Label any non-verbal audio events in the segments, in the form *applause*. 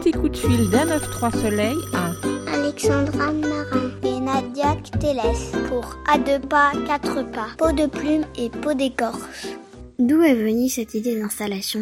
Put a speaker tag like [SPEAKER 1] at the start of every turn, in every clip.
[SPEAKER 1] petit coup de fil d'un 9-3 soleil à
[SPEAKER 2] Alexandra Marin et Nadia Teles pour À deux pas, quatre pas, peau de plume et peau d'écorce.
[SPEAKER 3] D'où est venue cette idée d'installation?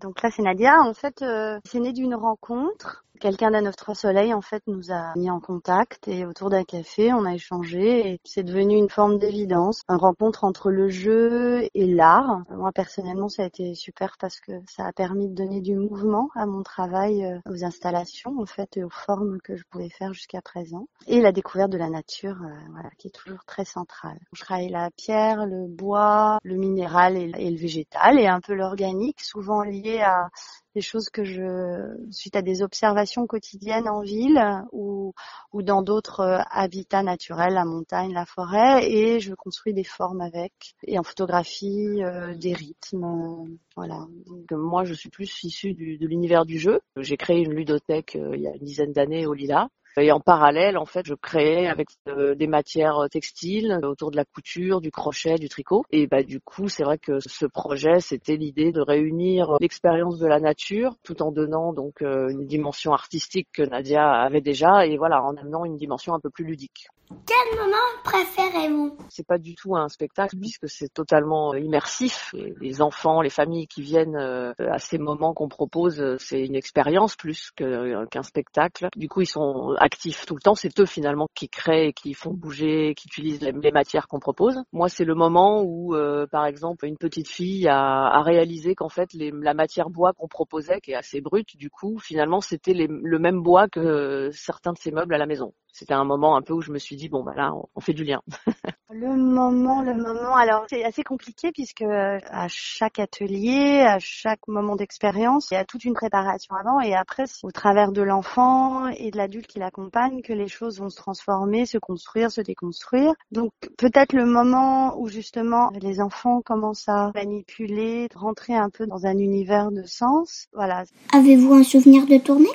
[SPEAKER 4] Donc là, c'est Nadia. En fait, euh, c'est né d'une rencontre Quelqu'un d'un 9-3 Soleil, en fait, nous a mis en contact et autour d'un café, on a échangé et c'est devenu une forme d'évidence, une rencontre entre le jeu et l'art. Moi, personnellement, ça a été super parce que ça a permis de donner du mouvement à mon travail, euh, aux installations, en fait, et aux formes que je pouvais faire jusqu'à présent. Et la découverte de la nature, euh, voilà, qui est toujours très centrale. Je travaille la pierre, le bois, le minéral et, le végétal et un peu l'organique, souvent lié à des choses que je, suite à des observations quotidiennes en ville ou, ou dans d'autres euh, habitats naturels, la montagne, la forêt, et je construis des formes avec, et en photographie, euh, des rythmes, euh, voilà.
[SPEAKER 5] Donc, moi, je suis plus issue de l'univers du jeu. J'ai créé une ludothèque il y a une dizaine d'années au Lila, et en parallèle, en fait, je créais avec euh, des matières textiles autour de la couture, du crochet, du tricot. Et bah du coup, c'est vrai que ce projet, c'était l'idée de réunir l'expérience de la nature, tout en donnant donc euh, une dimension artistique que Nadia avait déjà, et voilà, en amenant une dimension un peu plus ludique.
[SPEAKER 2] Quel moment préférez-vous?
[SPEAKER 5] C'est pas du tout un spectacle puisque c'est totalement euh, immersif. Les enfants, les familles qui viennent euh, à ces moments qu'on propose, euh, c'est une expérience plus qu'un spectacle. Du coup, ils sont actifs tout le temps. C'est eux finalement qui créent, qui font bouger, qui utilisent les matières qu'on propose. Moi, c'est le moment où, par exemple, une petite fille a, réalisé qu'en fait, la matière bois qu'on proposait, qui est assez brute, du coup, finalement, c'était le même bois que certains de ces meubles à la maison c'était un moment un peu où je me suis dit bon bah là on, fait du lien. *laughs*
[SPEAKER 4] le moment, le moment. Alors c'est assez compliqué puisque euh, à chaque atelier, à chaque moment d'expérience, il y a toute une préparation avant et après c'est au travers de l'enfant et de l'adulte qui l'accompagne que les choses vont se transformer, se construire, se déconstruire. Donc peut-être le moment où justement les enfants commencent à manipuler, rentrer un peu dans un univers de sens. Voilà.
[SPEAKER 2] Avez-vous un souvenir de tournée?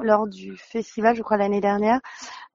[SPEAKER 4] Lors du festival, je crois l'année dernière,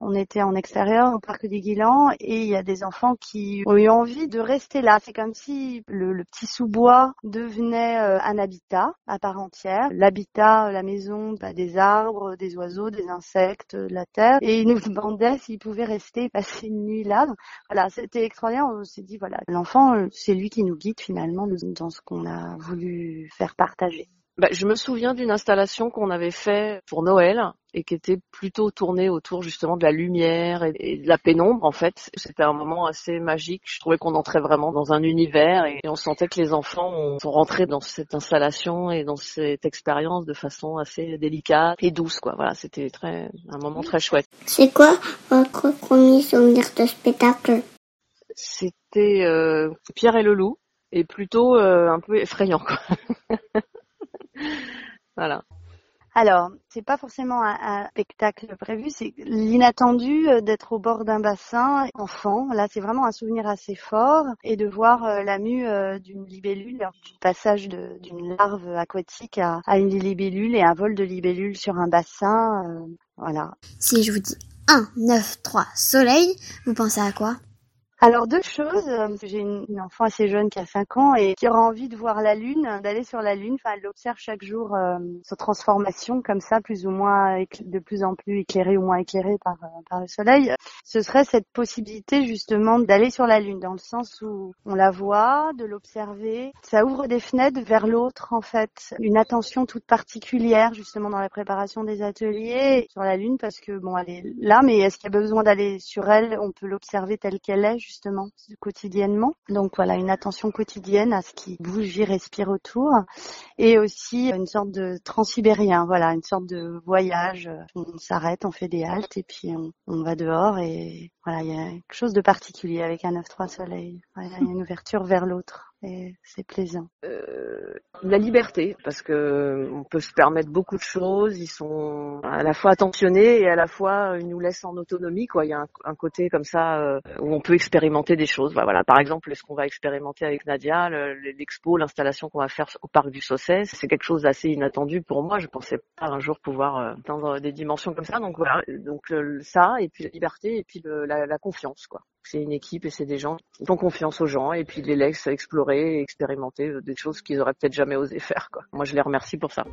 [SPEAKER 4] on était en extérieur au parc des Guilans et il y a des enfants qui ont eu envie de rester là. C'est comme si le, petit sous-bois devenait euh, un habitat à part entière. L'habitat, la maison, bah, des arbres, des oiseaux, des insectes, la terre. Et ils nous *laughs* demandaient s'ils pouvaient rester passer une nuit là. Voilà, c'était extraordinaire. On s'est dit voilà, l'enfant, euh, c'est lui qui nous guide finalement dans ce qu'on a voulu faire partager.
[SPEAKER 5] Bah, je me souviens d'une installation qu'on avait fait pour Noël et qui était plutôt tournée autour justement de la lumière et, de la pénombre en fait. C'était un moment assez magique. Je trouvais qu'on entrait vraiment dans un univers et on sentait que les enfants sont rentrés dans cette installation et dans cette expérience de façon assez délicate et douce quoi. Voilà, c'était très un moment très chouette.
[SPEAKER 2] C'est quoi votre premier souvenir de spectacle?
[SPEAKER 5] C'était euh, Pierre et le loup et plutôt euh, un peu effrayant quoi. *laughs* voilà.
[SPEAKER 4] Alors, c'est pas forcément un, spectacle prévu, c'est l'inattendu euh, d'être au bord d'un bassin enfant. Là, c'est vraiment un souvenir assez fort et de voir euh, la mue euh, d'une libellule, du passage d'une larve aquatique à, une libellule et un vol de libellule sur un bassin. voilà.
[SPEAKER 3] Si je vous dis 1, 9, 3, soleil, vous pensez à quoi?
[SPEAKER 4] Alors deux choses. J'ai une, enfant assez jeune qui a 5 ans et qui aura envie de voir la lune, d'aller sur la lune. Enfin, elle observe chaque jour euh, sa transformation comme ça, plus ou moins de plus en plus éclairée ou moins éclairée par, euh, par le soleil. Ce serait cette possibilité justement d'aller sur la lune, dans le sens où on la voit, de l'observer. Ça ouvre des fenêtres vers l'autre en fait. Une attention toute particulière justement dans la préparation des ateliers sur la lune parce que bon, elle est là, mais est-ce qu'il y a besoin d'aller sur elle? On peut l'observer telle qu'elle est justement quotidiennement. Donc voilà, une attention quotidienne à ce qui bouge et respire autour. Et aussi une sorte de transsibérien, voilà, une sorte de voyage. On s'arrête, on fait des haltes et puis on, on va dehors et voilà, il y a quelque chose de particulier avec un 9-3 soleil. il y a une ouverture vers l'autre c'est plaisant.
[SPEAKER 5] Euh, la liberté, parce que on peut se permettre beaucoup de choses. Ils sont à la fois attentionnés et à la fois ils nous laissent en autonomie. Quoi, il y a un, côté comme ça euh, où on peut expérimenter des choses. Voilà, par exemple, ce qu'on va expérimenter avec Nadia, l'expo, l'installation qu'on va faire au parc du Saucet, c'est quelque chose d'assez inattendu pour moi. Je pensais pas un jour pouvoir euh, atteindre des dimensions comme ça. Donc voilà, donc ça et puis la liberté et puis la, la confiance, quoi c'est une équipe et c'est des gens qui font confiance aux gens et puis les laissent explorer et expérimenter euh, des choses qu'ils auraient peut-être jamais osé *laughs* faire. Moi, je les remercie pour ça.